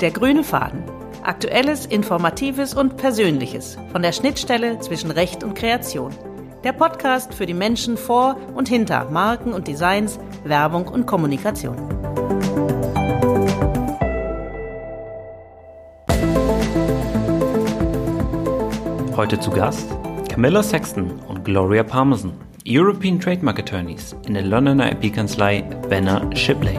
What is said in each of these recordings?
Der grüne Faden. Aktuelles, Informatives und Persönliches von der Schnittstelle zwischen Recht und Kreation. Der Podcast für die Menschen vor und hinter Marken und Designs, Werbung und Kommunikation. Heute zu Gast Camilla Sexton und Gloria Parmesan, European Trademark Attorneys in der Londoner IP-Kanzlei Benner Shipley.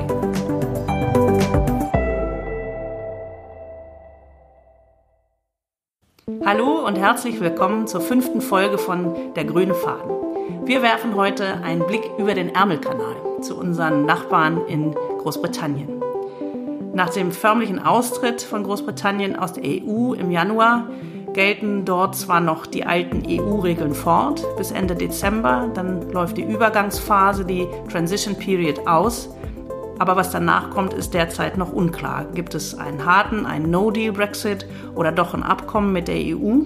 Und herzlich willkommen zur fünften Folge von Der grüne Faden. Wir werfen heute einen Blick über den Ärmelkanal zu unseren Nachbarn in Großbritannien. Nach dem förmlichen Austritt von Großbritannien aus der EU im Januar gelten dort zwar noch die alten EU-Regeln fort bis Ende Dezember, dann läuft die Übergangsphase, die Transition Period aus. Aber was danach kommt, ist derzeit noch unklar. Gibt es einen harten, einen No-Deal-Brexit oder doch ein Abkommen mit der EU?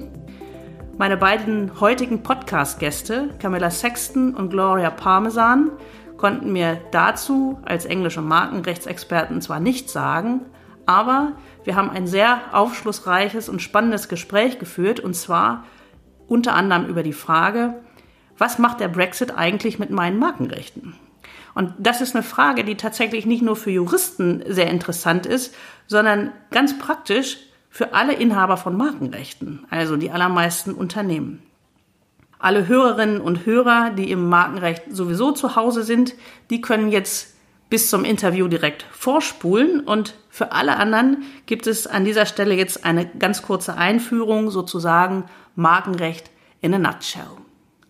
Meine beiden heutigen Podcast-Gäste, Camilla Sexton und Gloria Parmesan, konnten mir dazu als englische Markenrechtsexperten zwar nichts sagen, aber wir haben ein sehr aufschlussreiches und spannendes Gespräch geführt und zwar unter anderem über die Frage, was macht der Brexit eigentlich mit meinen Markenrechten? Und das ist eine Frage, die tatsächlich nicht nur für Juristen sehr interessant ist, sondern ganz praktisch für alle Inhaber von Markenrechten, also die allermeisten Unternehmen. Alle Hörerinnen und Hörer, die im Markenrecht sowieso zu Hause sind, die können jetzt bis zum Interview direkt vorspulen und für alle anderen gibt es an dieser Stelle jetzt eine ganz kurze Einführung, sozusagen Markenrecht in a nutshell.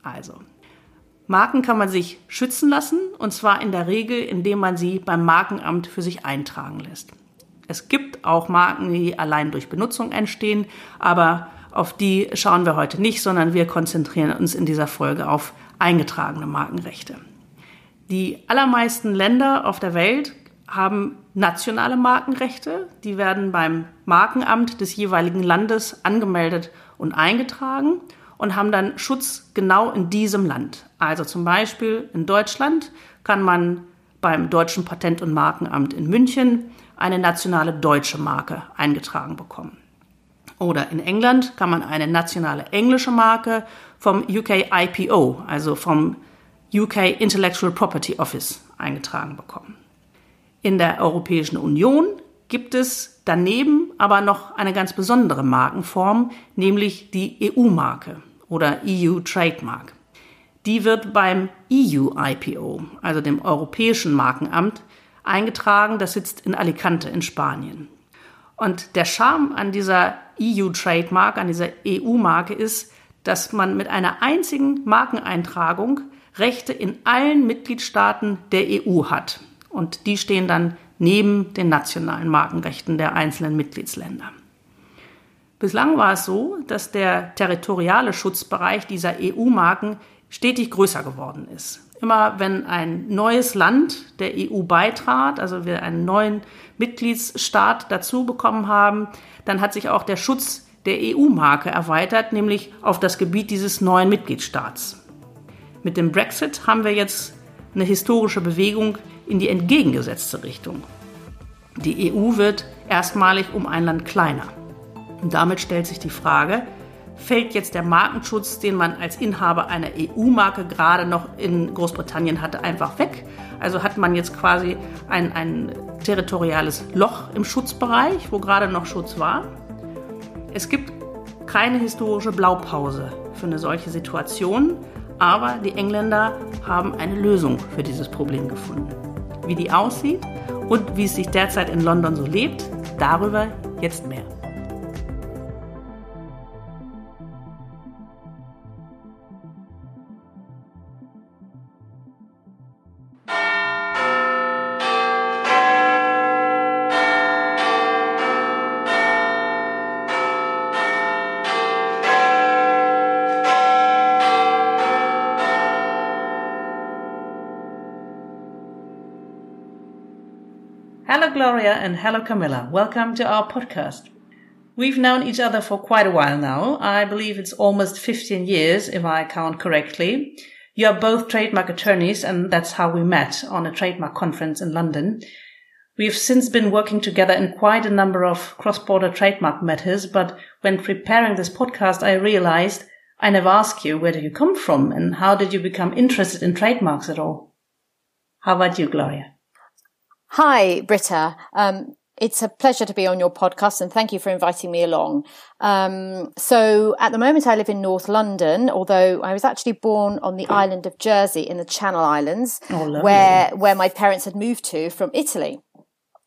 Also, Marken kann man sich schützen lassen, und zwar in der Regel, indem man sie beim Markenamt für sich eintragen lässt. Es gibt auch Marken, die allein durch Benutzung entstehen, aber auf die schauen wir heute nicht, sondern wir konzentrieren uns in dieser Folge auf eingetragene Markenrechte. Die allermeisten Länder auf der Welt haben nationale Markenrechte. Die werden beim Markenamt des jeweiligen Landes angemeldet und eingetragen und haben dann Schutz genau in diesem Land. Also zum Beispiel in Deutschland kann man beim Deutschen Patent- und Markenamt in München eine nationale deutsche Marke eingetragen bekommen. Oder in England kann man eine nationale englische Marke vom UK IPO, also vom UK Intellectual Property Office, eingetragen bekommen. In der Europäischen Union gibt es daneben aber noch eine ganz besondere Markenform, nämlich die EU-Marke oder EU Trademark. Die wird beim EU IPO, also dem Europäischen Markenamt, eingetragen. Das sitzt in Alicante in Spanien. Und der Charme an dieser EU Trademark, an dieser EU-Marke ist, dass man mit einer einzigen Markeneintragung Rechte in allen Mitgliedstaaten der EU hat. Und die stehen dann neben den nationalen Markenrechten der einzelnen Mitgliedsländer. Bislang war es so, dass der territoriale Schutzbereich dieser EU-Marken stetig größer geworden ist. Immer wenn ein neues Land der EU beitrat, also wir einen neuen Mitgliedsstaat dazu bekommen haben, dann hat sich auch der Schutz der EU-Marke erweitert, nämlich auf das Gebiet dieses neuen Mitgliedstaats. Mit dem Brexit haben wir jetzt eine historische Bewegung in die entgegengesetzte Richtung. Die EU wird erstmalig um ein Land kleiner. Und damit stellt sich die Frage, fällt jetzt der Markenschutz, den man als Inhaber einer EU-Marke gerade noch in Großbritannien hatte, einfach weg? Also hat man jetzt quasi ein, ein territoriales Loch im Schutzbereich, wo gerade noch Schutz war? Es gibt keine historische Blaupause für eine solche Situation, aber die Engländer haben eine Lösung für dieses Problem gefunden. Wie die aussieht und wie es sich derzeit in London so lebt, darüber jetzt mehr. Gloria, and hello, Camilla. Welcome to our podcast. We've known each other for quite a while now. I believe it's almost 15 years, if I count correctly. You are both trademark attorneys, and that's how we met on a trademark conference in London. We have since been working together in quite a number of cross-border trademark matters, but when preparing this podcast, I realized I never asked you where do you come from and how did you become interested in trademarks at all? How about you, Gloria? Hi, Britta. Um, it's a pleasure to be on your podcast and thank you for inviting me along. Um, so at the moment I live in North London, although I was actually born on the island of Jersey in the Channel Islands, oh, where, where my parents had moved to from Italy.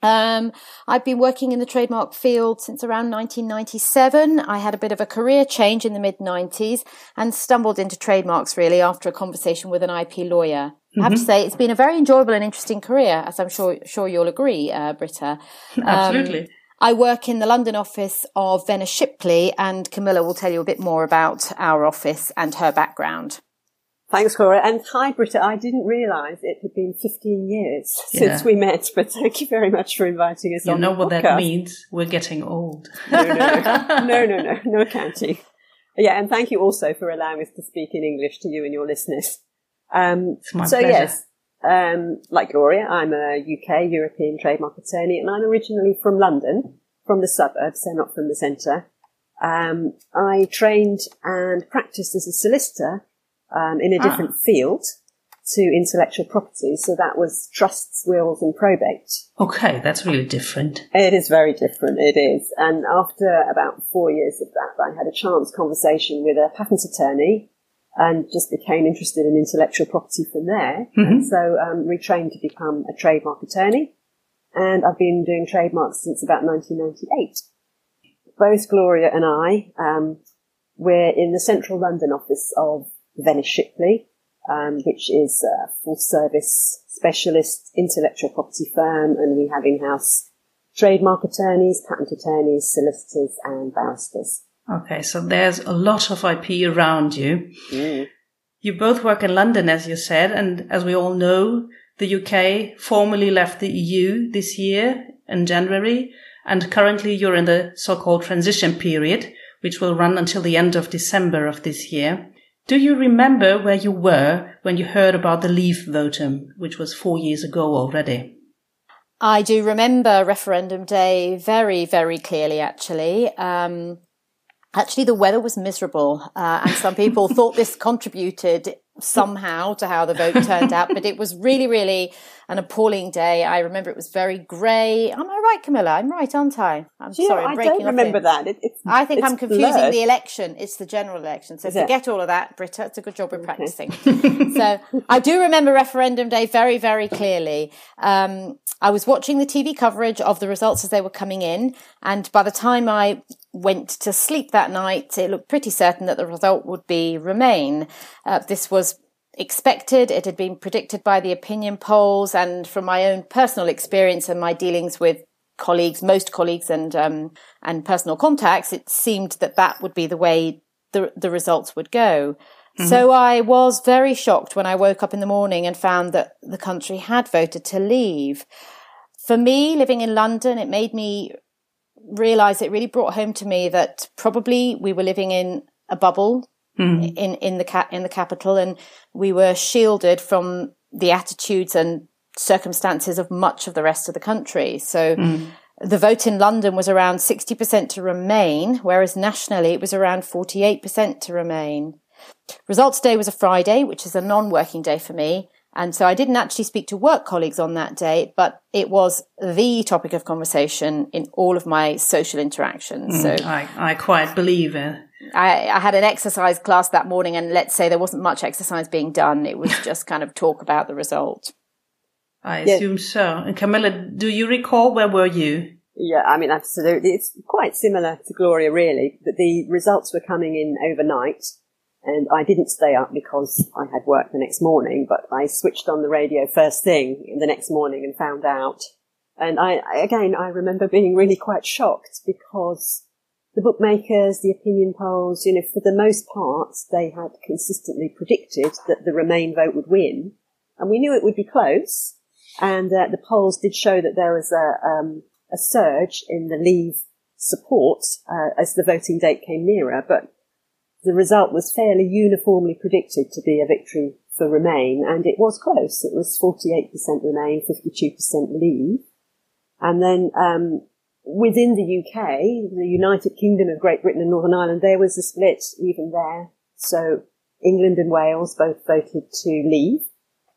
Um, I've been working in the trademark field since around 1997. I had a bit of a career change in the mid 90s and stumbled into trademarks really after a conversation with an IP lawyer. Mm-hmm. I have to say it's been a very enjoyable and interesting career, as I'm sure sure you'll agree, uh, Britta. Um, Absolutely. I work in the London office of Venner Shipley, and Camilla will tell you a bit more about our office and her background. Thanks, Cora. And hi, Britta. I didn't realise it had been 15 years yeah. since we met, but thank you very much for inviting us you on know what podcast. that means? We're getting old. no, no, no, no, no, no counting. Yeah, and thank you also for allowing us to speak in English to you and your listeners. Um, so pleasure. yes, um, like Gloria, I'm a UK European trademark attorney, and I'm originally from London, from the suburbs, so not from the centre. Um, I trained and practiced as a solicitor um, in a ah. different field to intellectual property. So that was trusts, wills, and probate. Okay, that's really different. It is very different. It is. And after about four years of that, I had a chance conversation with a patent attorney and just became interested in intellectual property from there. Mm-hmm. so um, retrained to become a trademark attorney. And I've been doing trademarks since about 1998. Both Gloria and I, um, we're in the central London office of Venner Shipley, um, which is a full service specialist intellectual property firm, and we have in-house trademark attorneys, patent attorneys, solicitors, and barristers. Okay, so there's a lot of IP around you. Mm. You both work in London, as you said, and as we all know, the UK formally left the EU this year in January, and currently you're in the so-called transition period, which will run until the end of December of this year. Do you remember where you were when you heard about the Leave votum, which was four years ago already? I do remember referendum day very, very clearly, actually. Um, actually, the weather was miserable, uh, and some people thought this contributed somehow to how the vote turned out, but it was really, really an appalling day. I remember it was very grey. Am I right, Camilla? I'm right, aren't I? I'm Do sorry, I'm I don't remember that. It, I think I'm confusing blurred. the election. It's the general election. So Is forget it? all of that, Britta. It's a good job we're practicing. so I do remember referendum day very, very clearly. Um, I was watching the TV coverage of the results as they were coming in. And by the time I went to sleep that night, it looked pretty certain that the result would be Remain. Uh, this was expected. It had been predicted by the opinion polls, and from my own personal experience and my dealings with colleagues, most colleagues, and um, and personal contacts, it seemed that that would be the way the the results would go. Mm-hmm. So I was very shocked when I woke up in the morning and found that the country had voted to leave. For me, living in London, it made me realize it really brought home to me that probably we were living in a bubble mm. in in the ca- in the capital, and we were shielded from the attitudes and circumstances of much of the rest of the country. So. Mm. The vote in London was around 60% to remain, whereas nationally it was around 48% to remain. Results day was a Friday, which is a non working day for me. And so I didn't actually speak to work colleagues on that day, but it was the topic of conversation in all of my social interactions. Mm, so I, I quite believe it. I, I, had an exercise class that morning, and let's say there wasn't much exercise being done. It was just kind of talk about the result. I assume so. And Camilla, do you recall where were you? Yeah, I mean, absolutely. It's quite similar to Gloria, really, that the results were coming in overnight. And I didn't stay up because I had work the next morning, but I switched on the radio first thing the next morning and found out. And I, again, I remember being really quite shocked because the bookmakers, the opinion polls, you know, for the most part, they had consistently predicted that the Remain vote would win. And we knew it would be close. And uh, the polls did show that there was a, um, a surge in the Leave support uh, as the voting date came nearer. But the result was fairly uniformly predicted to be a victory for Remain. And it was close. It was 48% Remain, 52% Leave. And then um, within the UK, the United Kingdom of Great Britain and Northern Ireland, there was a split even there. So England and Wales both voted to leave,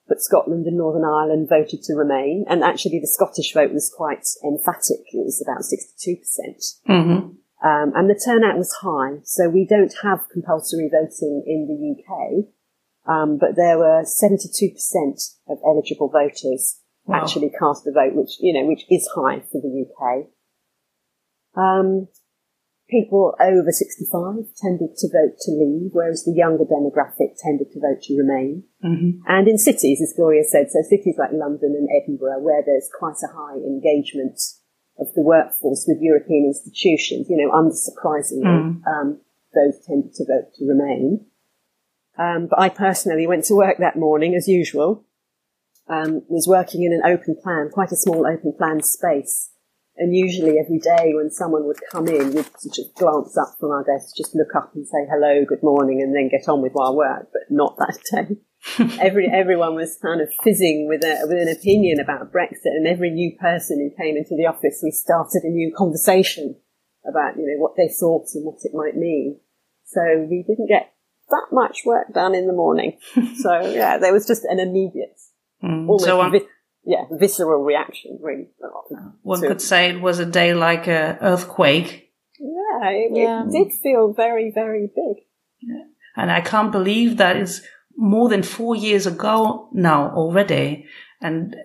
but Scotland and Northern Ireland voted to remain. And actually, the Scottish vote was quite emphatic. It was about 62%. percent mm hmm um, and the turnout was high. So we don't have compulsory voting in the UK. Um, but there were 72% of eligible voters wow. actually cast a vote, which, you know, which is high for the UK. Um, people over 65 tended to vote to leave, whereas the younger demographic tended to vote to remain. Mm-hmm. And in cities, as Gloria said, so cities like London and Edinburgh, where there's quite a high engagement of the workforce with European institutions, you know, unsurprisingly, mm. um, those tended to vote to remain. Um, but I personally went to work that morning as usual, um, was working in an open plan, quite a small open plan space. And usually every day when someone would come in, we'd sort of glance up from our desk, just look up and say hello, good morning, and then get on with our work, but not that day. Every, everyone was kind of fizzing with a, with an opinion about Brexit and every new person who came into the office, we started a new conversation about, you know, what they thought and what it might mean. So we didn't get that much work done in the morning. so yeah, there was just an immediate, mm, almost so vi- yeah, visceral reaction. Really, one could say it was a day like a earthquake. Yeah, it, yeah. it did feel very, very big. Yeah. And I can't believe that is more than four years ago now already. And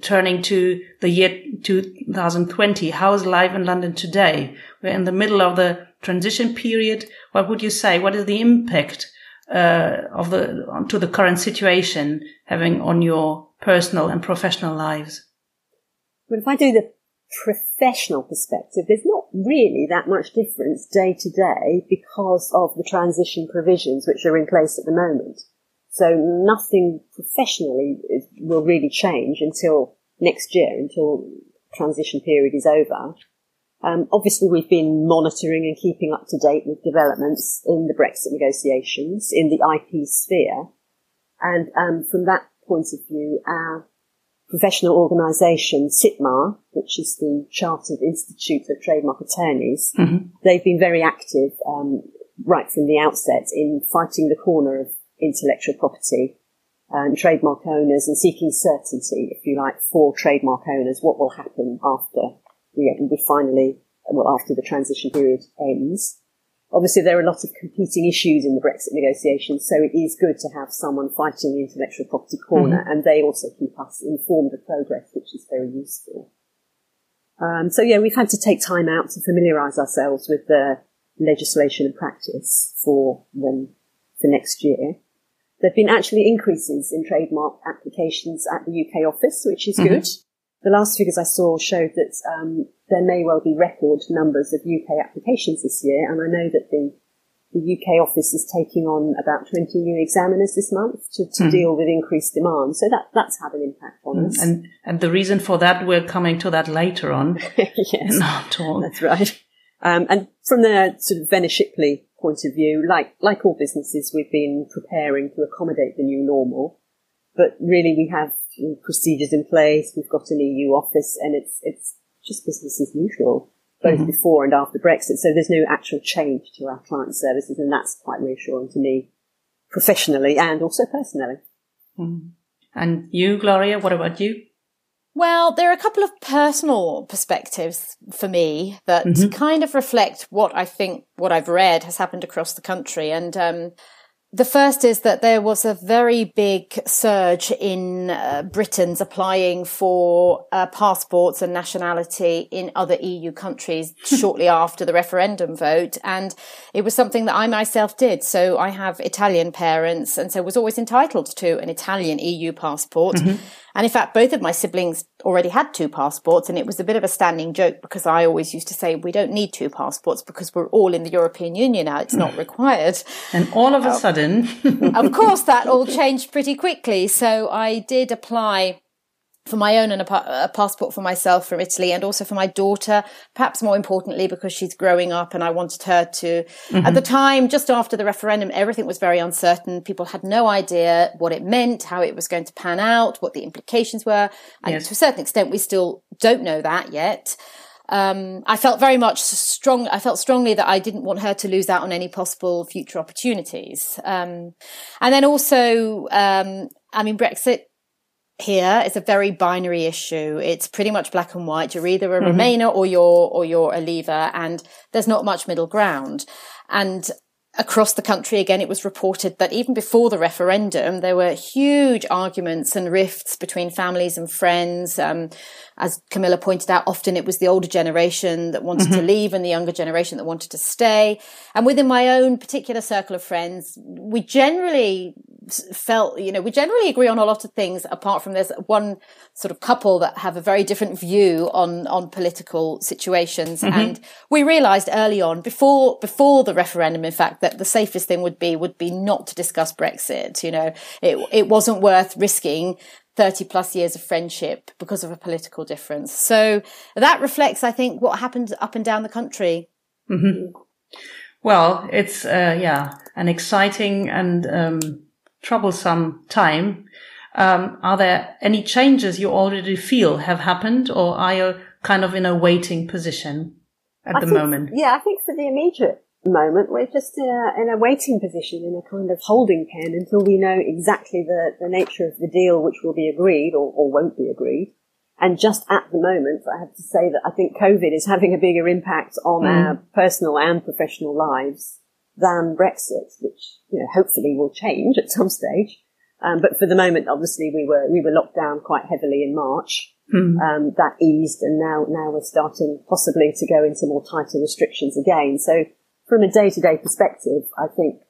turning to the year 2020, how is life in London today? We're in the middle of the transition period. What would you say? What is the impact uh, of the to the current situation having on your personal and professional lives? Well, if I do the professional perspective, there's not really that much difference day to day because of the transition provisions which are in place at the moment. So nothing professionally is, will really change until next year, until transition period is over. Um, obviously, we've been monitoring and keeping up to date with developments in the Brexit negotiations in the IP sphere. And um, from that point of view, our professional organisation, CITMA, which is the Chartered Institute of Trademark Attorneys, mm-hmm. they've been very active um, right from the outset in fighting the corner of intellectual property and trademark owners and seeking certainty, if you like, for trademark owners, what will happen after we, we finally, well, after the transition period ends. Obviously, there are a lot of competing issues in the Brexit negotiations, so it is good to have someone fighting the intellectual property corner, mm-hmm. and they also keep us informed of progress, which is very useful. Um, so yeah, we've had to take time out to familiarise ourselves with the legislation and practice for when for next year. There have been actually increases in trademark applications at the UK office, which is mm-hmm. good. The last figures I saw showed that um, there may well be record numbers of UK applications this year, and I know that the the UK office is taking on about 20 new examiners this month to, to mm. deal with increased demand. So that, that's had an impact on mm. us. And, and the reason for that, we're coming to that later on. yes. Not all. That's right. Um, and from the sort of Venner Shipley point of view, like, like all businesses, we've been preparing to accommodate the new normal. But really we have procedures in place. We've got an EU office and it's, it's just business as usual, both mm-hmm. before and after Brexit. So there's no actual change to our client services and that's quite reassuring to me professionally and also personally. Mm. And you, Gloria, what about you? Well, there are a couple of personal perspectives for me that mm-hmm. kind of reflect what I think, what I've read has happened across the country. And, um, the first is that there was a very big surge in uh, Britons applying for uh, passports and nationality in other EU countries shortly after the referendum vote. And it was something that I myself did. So I have Italian parents and so was always entitled to an Italian EU passport. Mm-hmm. And in fact, both of my siblings already had two passports and it was a bit of a standing joke because I always used to say, we don't need two passports because we're all in the European Union now. It's not mm. required. And all of a sudden, of course, that all changed pretty quickly. So I did apply for my own and a, a, passport for myself from Italy and also for my daughter, perhaps more importantly because she's growing up and I wanted her to, mm-hmm. at the time, just after the referendum, everything was very uncertain. People had no idea what it meant, how it was going to pan out, what the implications were. And yes. to a certain extent, we still don't know that yet. Um, I felt very much strong. I felt strongly that I didn't want her to lose out on any possible future opportunities. Um, and then also, um, I mean, Brexit here is a very binary issue. It's pretty much black and white. You're either a mm-hmm. Remainer or you're, or you're a leaver and there's not much middle ground. And across the country, again, it was reported that even before the referendum, there were huge arguments and rifts between families and friends. Um, as Camilla pointed out, often it was the older generation that wanted mm-hmm. to leave and the younger generation that wanted to stay. And within my own particular circle of friends, we generally felt, you know, we generally agree on a lot of things apart from there's one sort of couple that have a very different view on, on political situations. Mm-hmm. And we realized early on before, before the referendum, in fact, that the safest thing would be, would be not to discuss Brexit. You know, it, it wasn't worth risking 30 plus years of friendship because of a political difference. So that reflects, I think, what happened up and down the country. Mm-hmm. Well, it's, uh, yeah, an exciting and, um, troublesome time. Um, are there any changes you already feel have happened or are you kind of in a waiting position at I the think, moment? Yeah, I think for the immediate moment, we're just in a, in a waiting position, in a kind of holding pen until we know exactly the, the nature of the deal which will be agreed or, or won't be agreed. And just at the moment, I have to say that I think COVID is having a bigger impact on mm. our personal and professional lives than Brexit, which, you know, hopefully will change at some stage. Um, but for the moment, obviously, we were we were locked down quite heavily in March. Mm. Um, that eased, and now now we're starting possibly to go into more tighter restrictions again. So from a day to day perspective, I think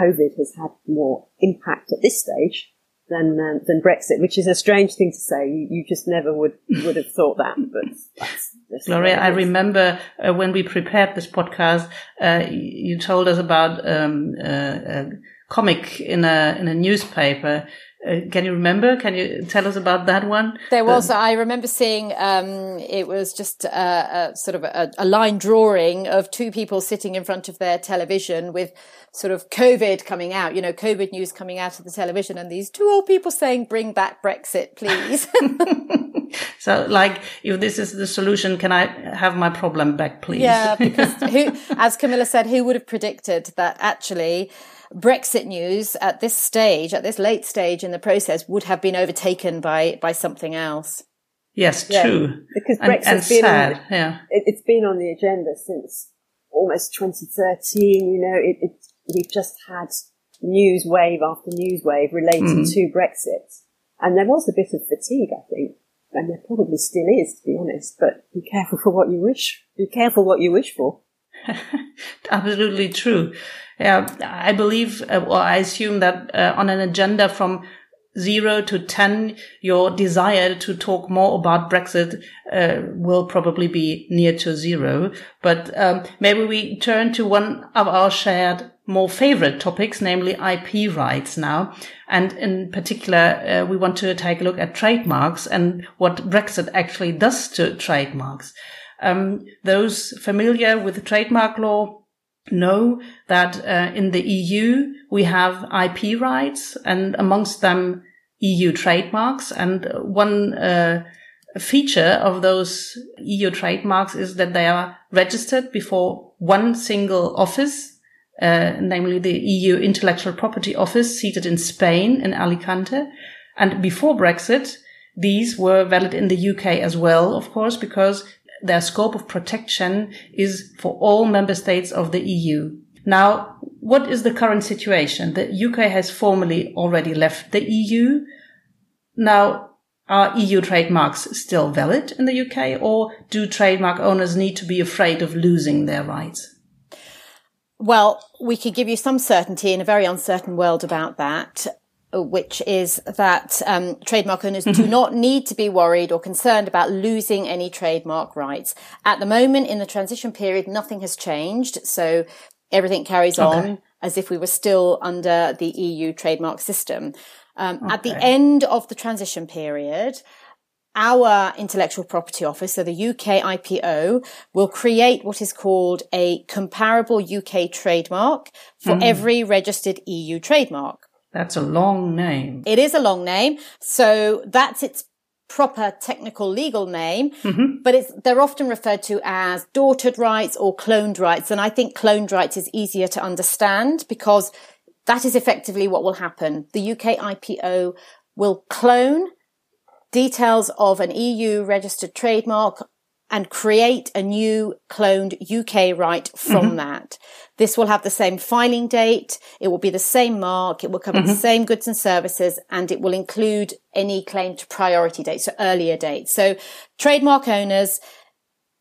COVID has had more impact at this stage than uh, than Brexit, which is a strange thing to say. You, you just never would would have thought that, but Gloria, I remember uh, when we prepared this podcast, uh, you told us about um, uh, a comic in a in a newspaper uh, can you remember? Can you tell us about that one? There was. I remember seeing. Um, it was just a, a sort of a, a, line drawing of two people sitting in front of their television with sort of COVID coming out. You know, COVID news coming out of the television, and these two old people saying, "Bring back Brexit, please." so, like, if this is the solution, can I have my problem back, please? Yeah, because who, as Camilla said, who would have predicted that actually? Brexit news at this stage, at this late stage in the process, would have been overtaken by by something else. Yes, true. Because Brexit's and, and been sad, on, yeah. It, has been on the agenda since almost 2013. You know, it, it, we've just had news wave after news wave related mm. to Brexit, and there was a bit of fatigue, I think, and there probably still is, to be honest. But be careful for what you wish. Be careful what you wish for. Absolutely true. Yeah, I believe, uh, or I assume that uh, on an agenda from zero to 10, your desire to talk more about Brexit uh, will probably be near to zero. But um, maybe we turn to one of our shared more favorite topics, namely IP rights now. And in particular, uh, we want to take a look at trademarks and what Brexit actually does to trademarks. Um, those familiar with trademark law know that uh, in the EU we have IP rights and amongst them EU trademarks. And one uh, feature of those EU trademarks is that they are registered before one single office, uh, namely the EU Intellectual Property Office seated in Spain in Alicante. And before Brexit, these were valid in the UK as well, of course, because their scope of protection is for all member states of the EU. Now, what is the current situation? The UK has formally already left the EU. Now, are EU trademarks still valid in the UK or do trademark owners need to be afraid of losing their rights? Well, we could give you some certainty in a very uncertain world about that which is that um, trademark owners do mm-hmm. not need to be worried or concerned about losing any trademark rights. At the moment, in the transition period, nothing has changed, so everything carries okay. on as if we were still under the EU trademark system. Um, okay. At the end of the transition period, our intellectual property office, so the UK IPO, will create what is called a comparable UK trademark for mm. every registered EU trademark. That's a long name. It is a long name. So that's its proper technical legal name, mm-hmm. but it's, they're often referred to as daughtered rights or cloned rights. And I think cloned rights is easier to understand because that is effectively what will happen. The UK IPO will clone details of an EU registered trademark and create a new cloned UK right from mm-hmm. that. This will have the same filing date. It will be the same mark. It will cover mm-hmm. the same goods and services and it will include any claimed priority dates, so earlier dates. So trademark owners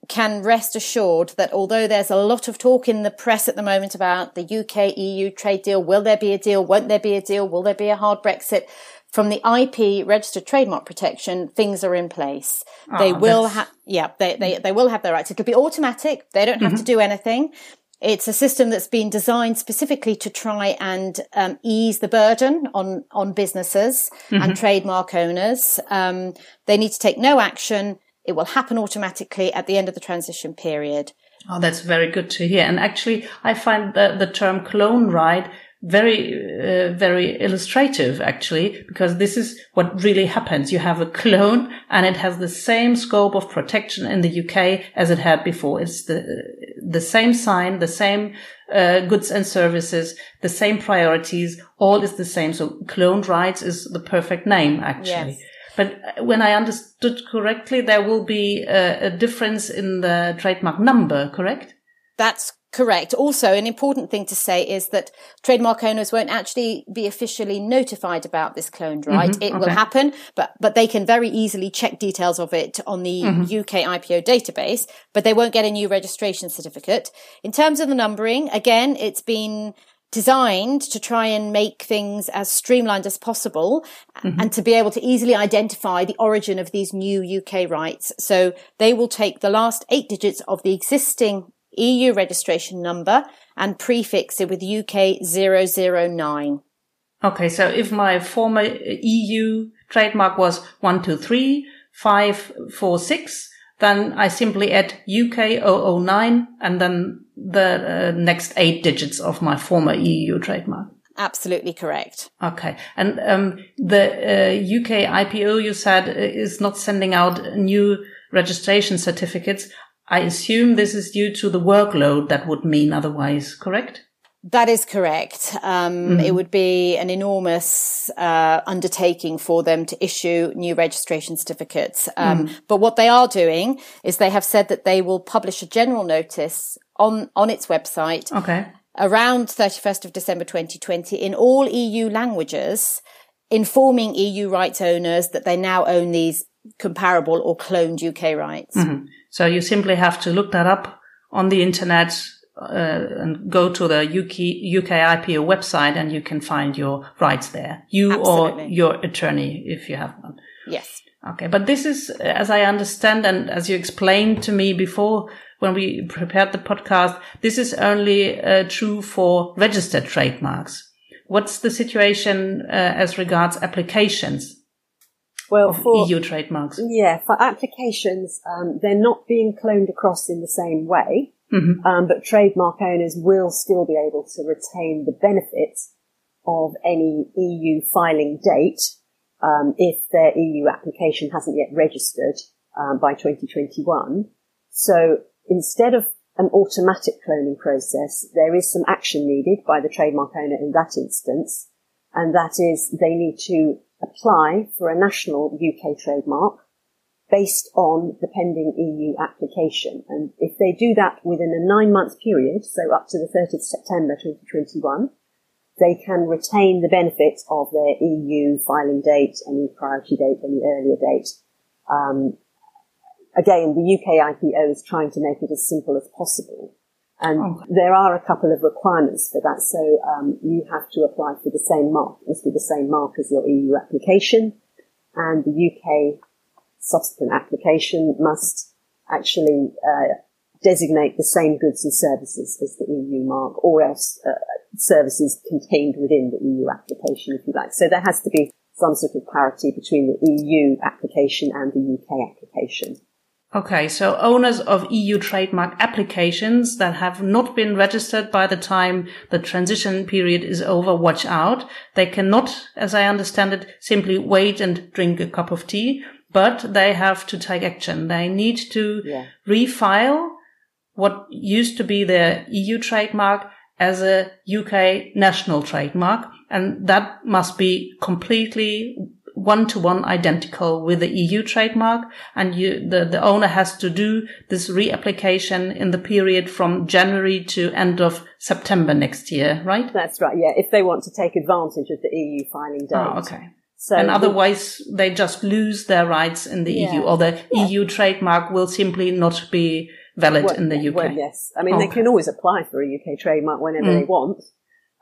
can rest assured that although there's a lot of talk in the press at the moment about the UK EU trade deal, will there be a deal? Won't there be a deal? Will there be a hard Brexit? From the IP registered trademark protection, things are in place. Oh, they will have, yeah, they, they, they will have their rights. It could be automatic. They don't have mm-hmm. to do anything. It's a system that's been designed specifically to try and um, ease the burden on on businesses mm-hmm. and trademark owners. Um, they need to take no action. It will happen automatically at the end of the transition period. Oh, that's very good to hear. And actually, I find the, the term clone right very, uh, very illustrative actually, because this is what really happens. You have a clone and it has the same scope of protection in the UK as it had before. It's the, the same sign, the same, uh, goods and services, the same priorities, all is the same. So cloned rights is the perfect name actually. Yes. But uh, when I understood correctly, there will be a, a difference in the trademark number, correct? That's Correct. Also, an important thing to say is that trademark owners won't actually be officially notified about this cloned right. Mm-hmm, it okay. will happen, but, but they can very easily check details of it on the mm-hmm. UK IPO database, but they won't get a new registration certificate. In terms of the numbering, again, it's been designed to try and make things as streamlined as possible mm-hmm. and to be able to easily identify the origin of these new UK rights. So they will take the last eight digits of the existing EU registration number and prefix it with UK 009. Okay, so if my former EU trademark was 123546, then I simply add UK 009 and then the uh, next eight digits of my former EU trademark. Absolutely correct. Okay. And um, the uh, UK IPO, you said, is not sending out new registration certificates. I assume this is due to the workload that would mean otherwise, correct? That is correct. Um, mm-hmm. It would be an enormous uh, undertaking for them to issue new registration certificates. Um, mm. But what they are doing is they have said that they will publish a general notice on on its website okay. around 31st of December 2020 in all EU languages, informing EU rights owners that they now own these comparable or cloned UK rights. Mm-hmm. So you simply have to look that up on the internet uh, and go to the UK, UK IPO website and you can find your rights there. You Absolutely. or your attorney if you have one. Yes. Okay. But this is, as I understand and as you explained to me before when we prepared the podcast, this is only uh, true for registered trademarks. What's the situation uh, as regards applications? Well, for EU trademarks. Yeah, for applications, um, they're not being cloned across in the same way, mm-hmm. um, but trademark owners will still be able to retain the benefits of any EU filing date um, if their EU application hasn't yet registered um, by 2021. So instead of an automatic cloning process, there is some action needed by the trademark owner in that instance, and that is they need to apply for a national UK trademark based on the pending EU application. And if they do that within a nine month period, so up to the 30th September 2021, they can retain the benefit of their EU filing date, any priority date, any earlier date. Um, again, the UK IPO is trying to make it as simple as possible. And okay. there are a couple of requirements for that. So um, you have to apply for the same mark. It must be the same mark as your EU application. And the UK subsequent application must actually uh, designate the same goods and services as the EU mark or else uh, services contained within the EU application, if you like. So there has to be some sort of parity between the EU application and the UK application. Okay, so owners of EU trademark applications that have not been registered by the time the transition period is over, watch out. They cannot, as I understand it, simply wait and drink a cup of tea. but they have to take action. They need to yeah. refile what used to be their EU trademark as a UK national trademark. And that must be completely one to one identical with the EU trademark. And you, the, the owner has to do this reapplication in the period from January to end of September next year, right? That's right. Yeah. If they want to take advantage of the EU filing date. Oh, okay. So and otherwise the, they just lose their rights in the yeah. EU or the yeah. EU trademark will simply not be valid well, in the UK. Well, yes. I mean, okay. they can always apply for a UK trademark whenever mm. they want.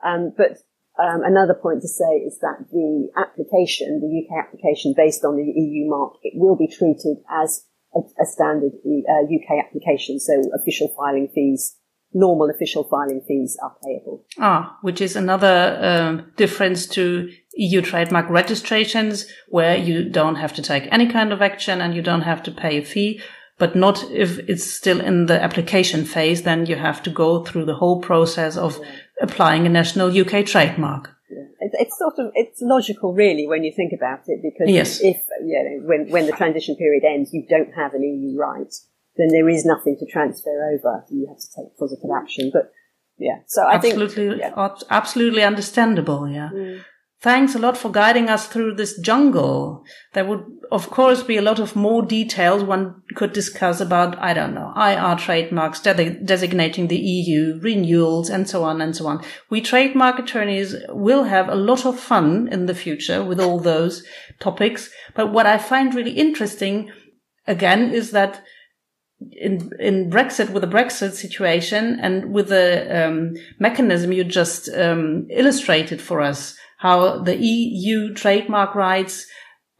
Um, but um, another point to say is that the application, the UK application based on the EU mark, it will be treated as a, a standard uh, UK application. So official filing fees, normal official filing fees are payable. Ah, which is another um, difference to EU trademark registrations where you don't have to take any kind of action and you don't have to pay a fee but not if it's still in the application phase. Then you have to go through the whole process of yeah. Applying a national UK trademark. Yeah. It's, it's, sort of it's logical, really, when you think about it, because yes. if you know when when the transition period ends, you don't have an EU right, then there is nothing to transfer over. You have to take positive action. But yeah, so I absolutely, think yeah. absolutely understandable. Yeah. Mm. Thanks a lot for guiding us through this jungle. There would, of course, be a lot of more details one could discuss about, I don't know, IR trademarks, de- designating the EU, renewals, and so on and so on. We trademark attorneys will have a lot of fun in the future with all those topics. But what I find really interesting, again, is that in in Brexit with the Brexit situation and with the um, mechanism you just um, illustrated for us, how the EU trademark rights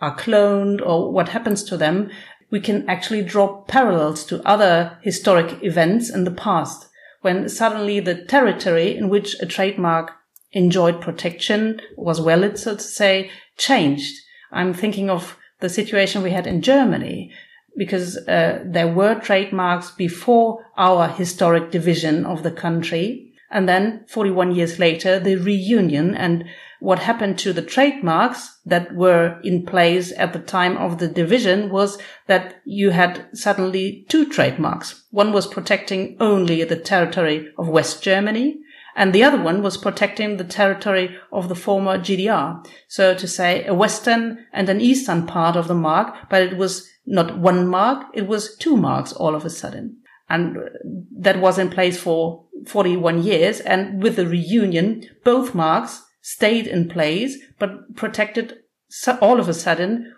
are cloned or what happens to them, we can actually draw parallels to other historic events in the past when suddenly the territory in which a trademark enjoyed protection was valid, so to say, changed. I'm thinking of the situation we had in Germany because uh, there were trademarks before our historic division of the country. And then 41 years later, the reunion and what happened to the trademarks that were in place at the time of the division was that you had suddenly two trademarks. One was protecting only the territory of West Germany and the other one was protecting the territory of the former GDR. So to say a western and an eastern part of the mark, but it was not one mark, it was two marks all of a sudden. And that was in place for 41 years. And with the reunion, both marks stayed in place, but protected all of a sudden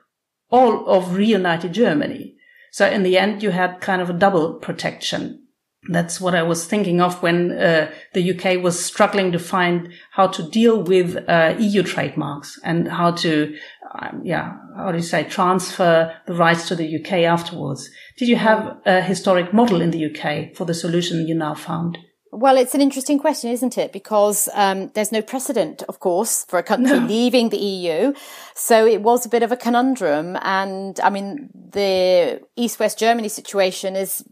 all of reunited Germany. So in the end, you had kind of a double protection. That's what I was thinking of when uh, the UK was struggling to find how to deal with uh, EU trademarks and how to, um, yeah, how do you say, transfer the rights to the UK afterwards. Did you have a historic model in the UK for the solution you now found? Well, it's an interesting question, isn't it? Because um, there's no precedent, of course, for a country no. leaving the EU. So it was a bit of a conundrum. And I mean, the East West Germany situation is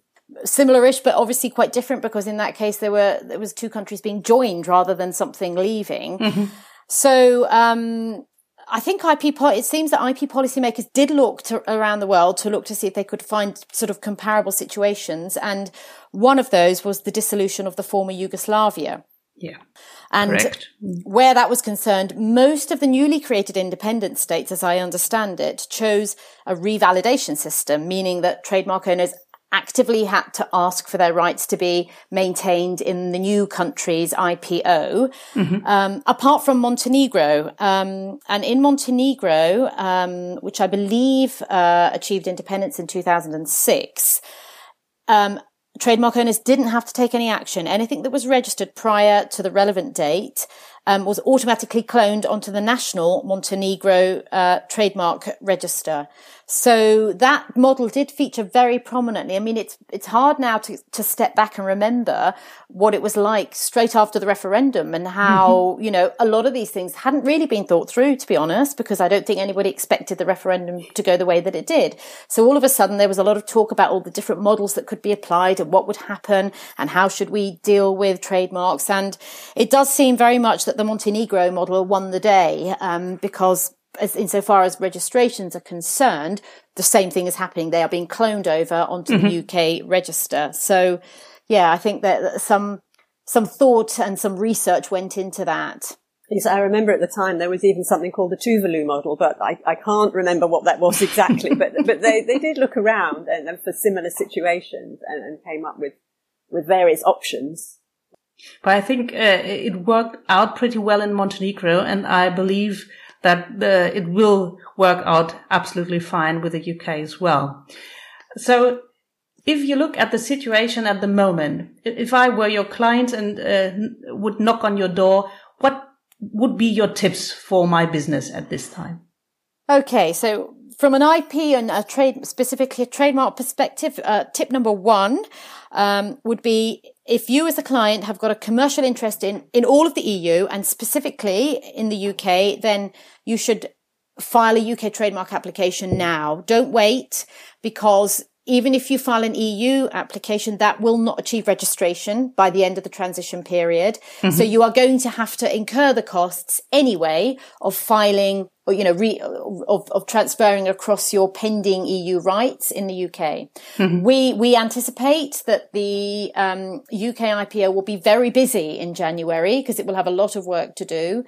similar-ish, but obviously quite different because in that case there were there was two countries being joined rather than something leaving. Mm-hmm. So um, I think IP, it seems that IP policymakers did look to, around the world to look to see if they could find sort of comparable situations. And one of those was the dissolution of the former Yugoslavia. Yeah. And Correct. where that was concerned, most of the newly created independent states, as I understand it, chose a revalidation system, meaning that trademark owners actively had to ask for their rights to be maintained in the new country's IPO, mm-hmm. um, apart from Montenegro. Um, and in Montenegro, um, which I believe uh, achieved independence in 2006, um, trademark owners didn't have to take any action. Anything that was registered prior to the relevant date um, was automatically cloned onto the national Montenegro uh, trademark register. So that model did feature very prominently. I mean, it's, it's hard now to, to step back and remember what it was like straight after the referendum and how, mm-hmm. you know, a lot of these things hadn't really been thought through, to be honest, because I don't think anybody expected the referendum to go the way that it did. So all of a sudden there was a lot of talk about all the different models that could be applied and what would happen and how should we deal with trademarks. And it does seem very much that the Montenegro model won the day, um, because as insofar as registrations are concerned, the same thing is happening. They are being cloned over onto mm-hmm. the UK register. So, yeah, I think that some some thought and some research went into that. Yes, I remember at the time there was even something called the Tuvalu model, but I, I can't remember what that was exactly. but but they, they did look around and, and for similar situations and, and, came up with with various options. But I think uh, it worked out pretty well in Montenegro, and I believe that uh, it will work out absolutely fine with the UK as well. So if you look at the situation at the moment, if I were your client and uh, would knock on your door, what would be your tips for my business at this time? Okay, so from an IP and a trade, specifically a trademark perspective, uh, tip number one um, would be if you as a client have got a commercial interest in in all of the EU and specifically in the UK, then you should file a UK trademark application now. Don't wait because even if you file an EU application, that will not achieve registration by the end of the transition period. Mm-hmm. So you are going to have to incur the costs anyway of filing or, you know, re, of, of transferring across your pending EU rights in the UK. Mm-hmm. We, we anticipate that the um, UK IPO will be very busy in January because it will have a lot of work to do.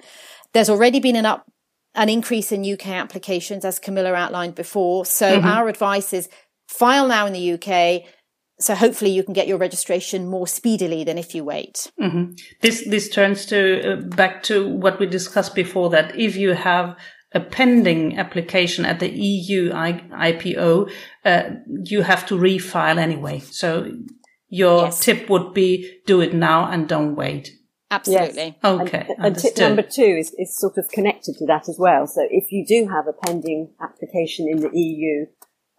There's already been an up, an increase in UK applications, as Camilla outlined before. So mm-hmm. our advice is file now in the UK. So hopefully you can get your registration more speedily than if you wait. Mm-hmm. This this turns to uh, back to what we discussed before that if you have a pending application at the EU I- IPO, uh, you have to refile anyway. So your yes. tip would be do it now and don't wait. Absolutely. Yes. Okay. And, and tip number two is, is sort of connected to that as well. So if you do have a pending application in the EU,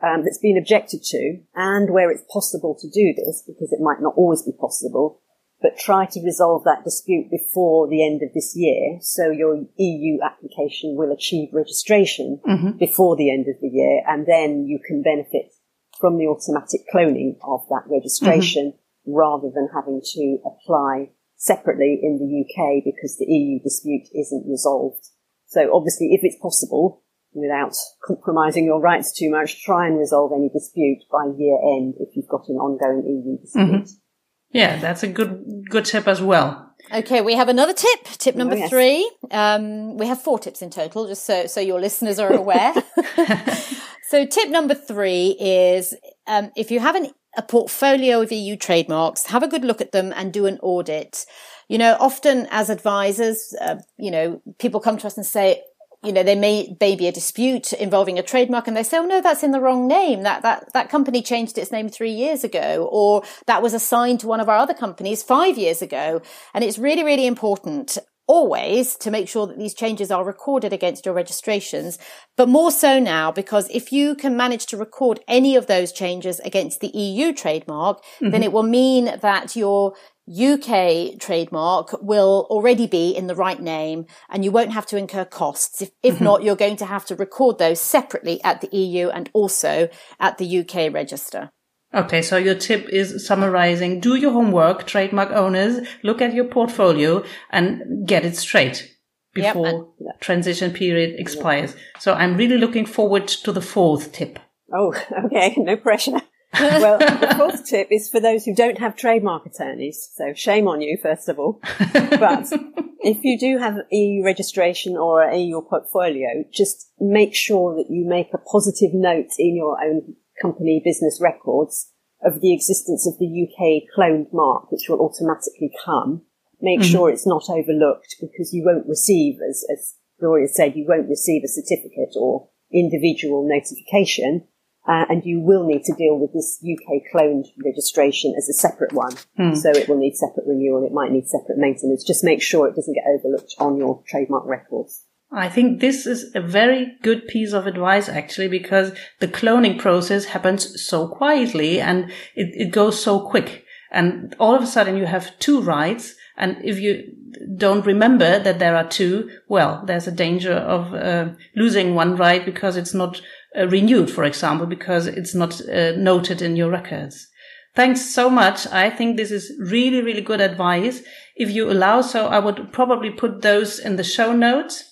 um, that's been objected to and where it's possible to do this, because it might not always be possible, but try to resolve that dispute before the end of this year. So your EU application will achieve registration mm-hmm. before the end of the year and then you can benefit from the automatic cloning of that registration mm-hmm. rather than having to apply separately in the UK because the EU dispute isn't resolved. So obviously if it's possible, without compromising your rights too much, try and resolve any dispute by year end if you've got an ongoing EU dispute. Mm-hmm. Yeah, that's a good good tip as well. Okay, we have another tip. Tip number oh, yes. three. Um, we have four tips in total, just so so your listeners are aware. so, tip number three is um, if you have an, a portfolio of EU trademarks, have a good look at them and do an audit. You know, often as advisors, uh, you know, people come to us and say, you know, there may, may be a dispute involving a trademark and they say, oh no, that's in the wrong name. That, that, that company changed its name three years ago, or that was assigned to one of our other companies five years ago. And it's really, really important always to make sure that these changes are recorded against your registrations, but more so now because if you can manage to record any of those changes against the EU trademark, mm-hmm. then it will mean that your UK trademark will already be in the right name and you won't have to incur costs. If, if mm-hmm. not, you're going to have to record those separately at the EU and also at the UK register. Okay, so your tip is summarizing, do your homework, trademark owners, look at your portfolio and get it straight before yep, and- transition period expires. So I'm really looking forward to the fourth tip. Oh, okay, no pressure well, the fourth tip is for those who don't have trademark attorneys. So shame on you, first of all. But if you do have EU registration or an EU portfolio, just make sure that you make a positive note in your own company business records of the existence of the UK cloned mark, which will automatically come. Make mm-hmm. sure it's not overlooked because you won't receive, as, as Gloria said, you won't receive a certificate or individual notification uh, and you will need to deal with this UK cloned registration as a separate one. Hmm. So it will need separate renewal. It might need separate maintenance. Just make sure it doesn't get overlooked on your trademark records. I think this is a very good piece of advice actually because the cloning process happens so quietly and it, it goes so quick. And all of a sudden you have two rights. And if you don't remember that there are two, well, there's a danger of uh, losing one right because it's not uh, renewed, for example, because it's not uh, noted in your records. Thanks so much. I think this is really, really good advice. If you allow so, I would probably put those in the show notes.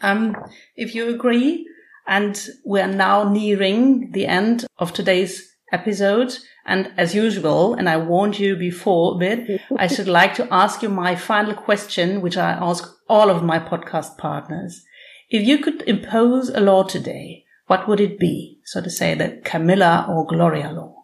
Um, if you agree, and we're now nearing the end of today's episode. And as usual, and I warned you before a bit, I should like to ask you my final question, which I ask all of my podcast partners. If you could impose a law today, what would it be? So to say the Camilla or Gloria law.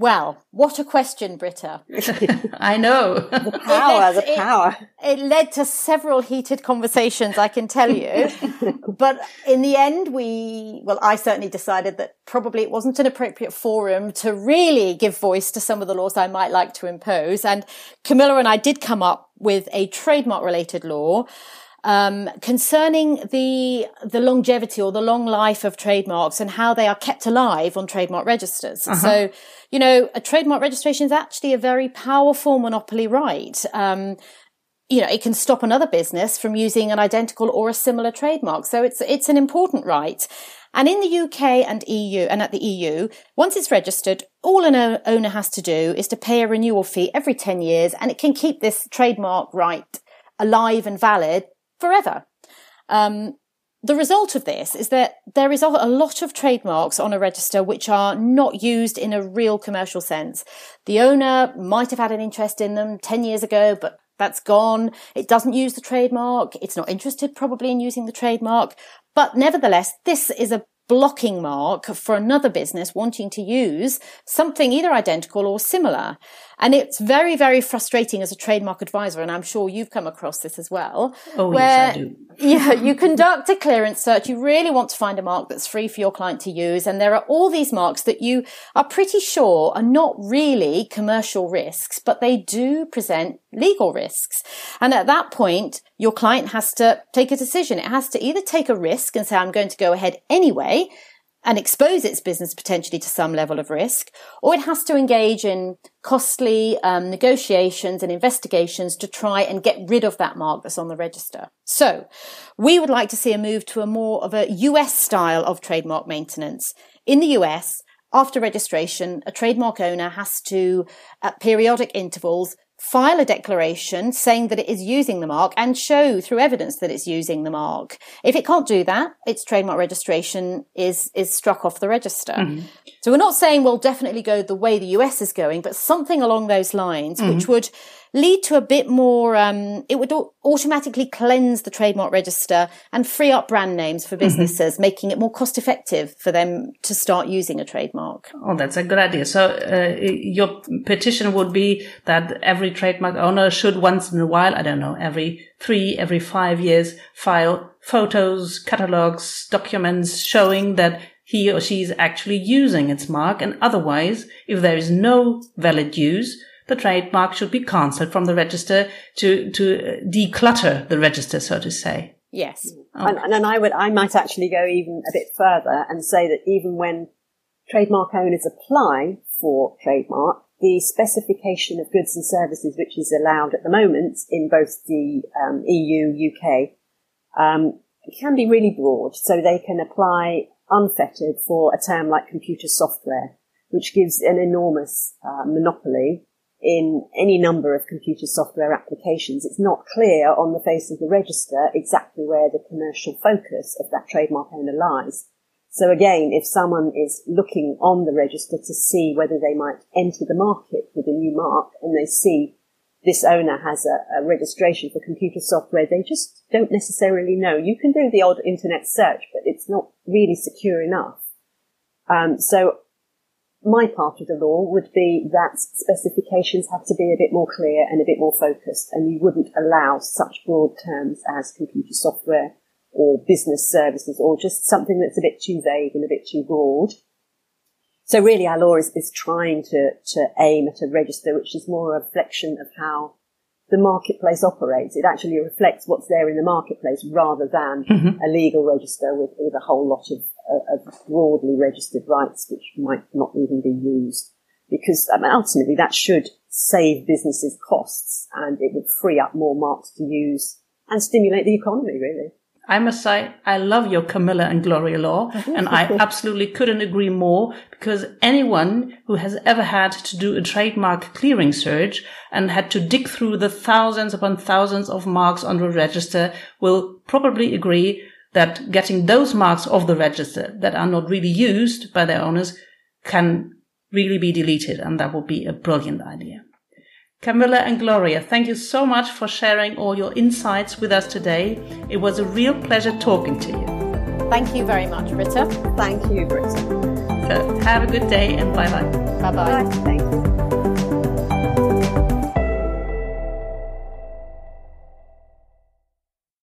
Well, what a question, Britta. I know. The power, the power. It, it, led to several heated conversations, I can tell you. but in the end, we, well, I certainly decided that probably it wasn't an appropriate forum to really give voice to some of the laws I might like to impose. And Camilla and I did come up with a trademark related law um, concerning the the longevity or the long life of trademarks and how they are kept alive on trademark registers. Uh-huh. So, you know, a trademark registration is actually a very powerful monopoly right. Um, you know, it can stop another business from using an identical or a similar trademark. So it's it's an important right. And in the UK and EU and at the EU, once it's registered, all an owner has to do is to pay a renewal fee every 10 years and it can keep this trademark right alive and valid forever. Um, the result of this is that there is a lot of trademarks on a register which are not used in a real commercial sense. The owner might have had an interest in them 10 years ago, but that's gone. It doesn't use the trademark. It's not interested probably in using the trademark. But nevertheless, this is a blocking mark for another business wanting to use something either identical or similar. And it's very, very frustrating as a trademark advisor. And I'm sure you've come across this as well. Oh, where, yes, I do. yeah, you conduct a clearance search. You really want to find a mark that's free for your client to use. And there are all these marks that you are pretty sure are not really commercial risks, but they do present legal risks. And at that point, your client has to take a decision. It has to either take a risk and say, I'm going to go ahead anyway and expose its business potentially to some level of risk, or it has to engage in costly um, negotiations and investigations to try and get rid of that mark that's on the register. So we would like to see a move to a more of a US style of trademark maintenance. In the US, after registration, a trademark owner has to, at periodic intervals, file a declaration saying that it is using the mark and show through evidence that it's using the mark. If it can't do that, its trademark registration is, is struck off the register. Mm-hmm. So we're not saying we'll definitely go the way the US is going, but something along those lines, mm-hmm. which would lead to a bit more, um, it would automatically cleanse the trademark register and free up brand names for mm-hmm. businesses, mm-hmm. making it more cost effective for them to start using a trademark. Oh, that's a good idea. So uh, your petition would be that every trademark owner should once in a while, I don't know, every three, every five years, file photos, catalogs, documents showing that he or she is actually using its mark. And otherwise, if there is no valid use, the trademark should be cancelled from the register to, to declutter the register, so to say. Yes. Oh. And, and I would, I might actually go even a bit further and say that even when trademark owners apply for trademark, the specification of goods and services which is allowed at the moment in both the um, EU, UK, um, can be really broad. So they can apply unfettered for a term like computer software, which gives an enormous uh, monopoly in any number of computer software applications, it's not clear on the face of the register exactly where the commercial focus of that trademark owner lies. So again, if someone is looking on the register to see whether they might enter the market with a new mark and they see this owner has a, a registration for computer software, they just don't necessarily know. You can do the odd internet search, but it's not really secure enough. Um, so my part of the law would be that specifications have to be a bit more clear and a bit more focused, and you wouldn't allow such broad terms as computer software or business services or just something that's a bit too vague and a bit too broad. So really our law is, is trying to, to aim at a register which is more a reflection of how the marketplace operates. It actually reflects what's there in the marketplace rather than mm-hmm. a legal register with, with a whole lot of of broadly registered rights which might not even be used. Because I mean, ultimately that should save businesses costs and it would free up more marks to use and stimulate the economy really. I must say, I love your Camilla and Gloria law, and I absolutely couldn't agree more because anyone who has ever had to do a trademark clearing search and had to dig through the thousands upon thousands of marks on the register will probably agree that getting those marks off the register that are not really used by their owners can really be deleted. And that would be a brilliant idea. Camilla and Gloria, thank you so much for sharing all your insights with us today. It was a real pleasure talking to you. Thank you very much, Britta. Thank you, Britta. So have a good day and bye bye. Bye bye. Thank you.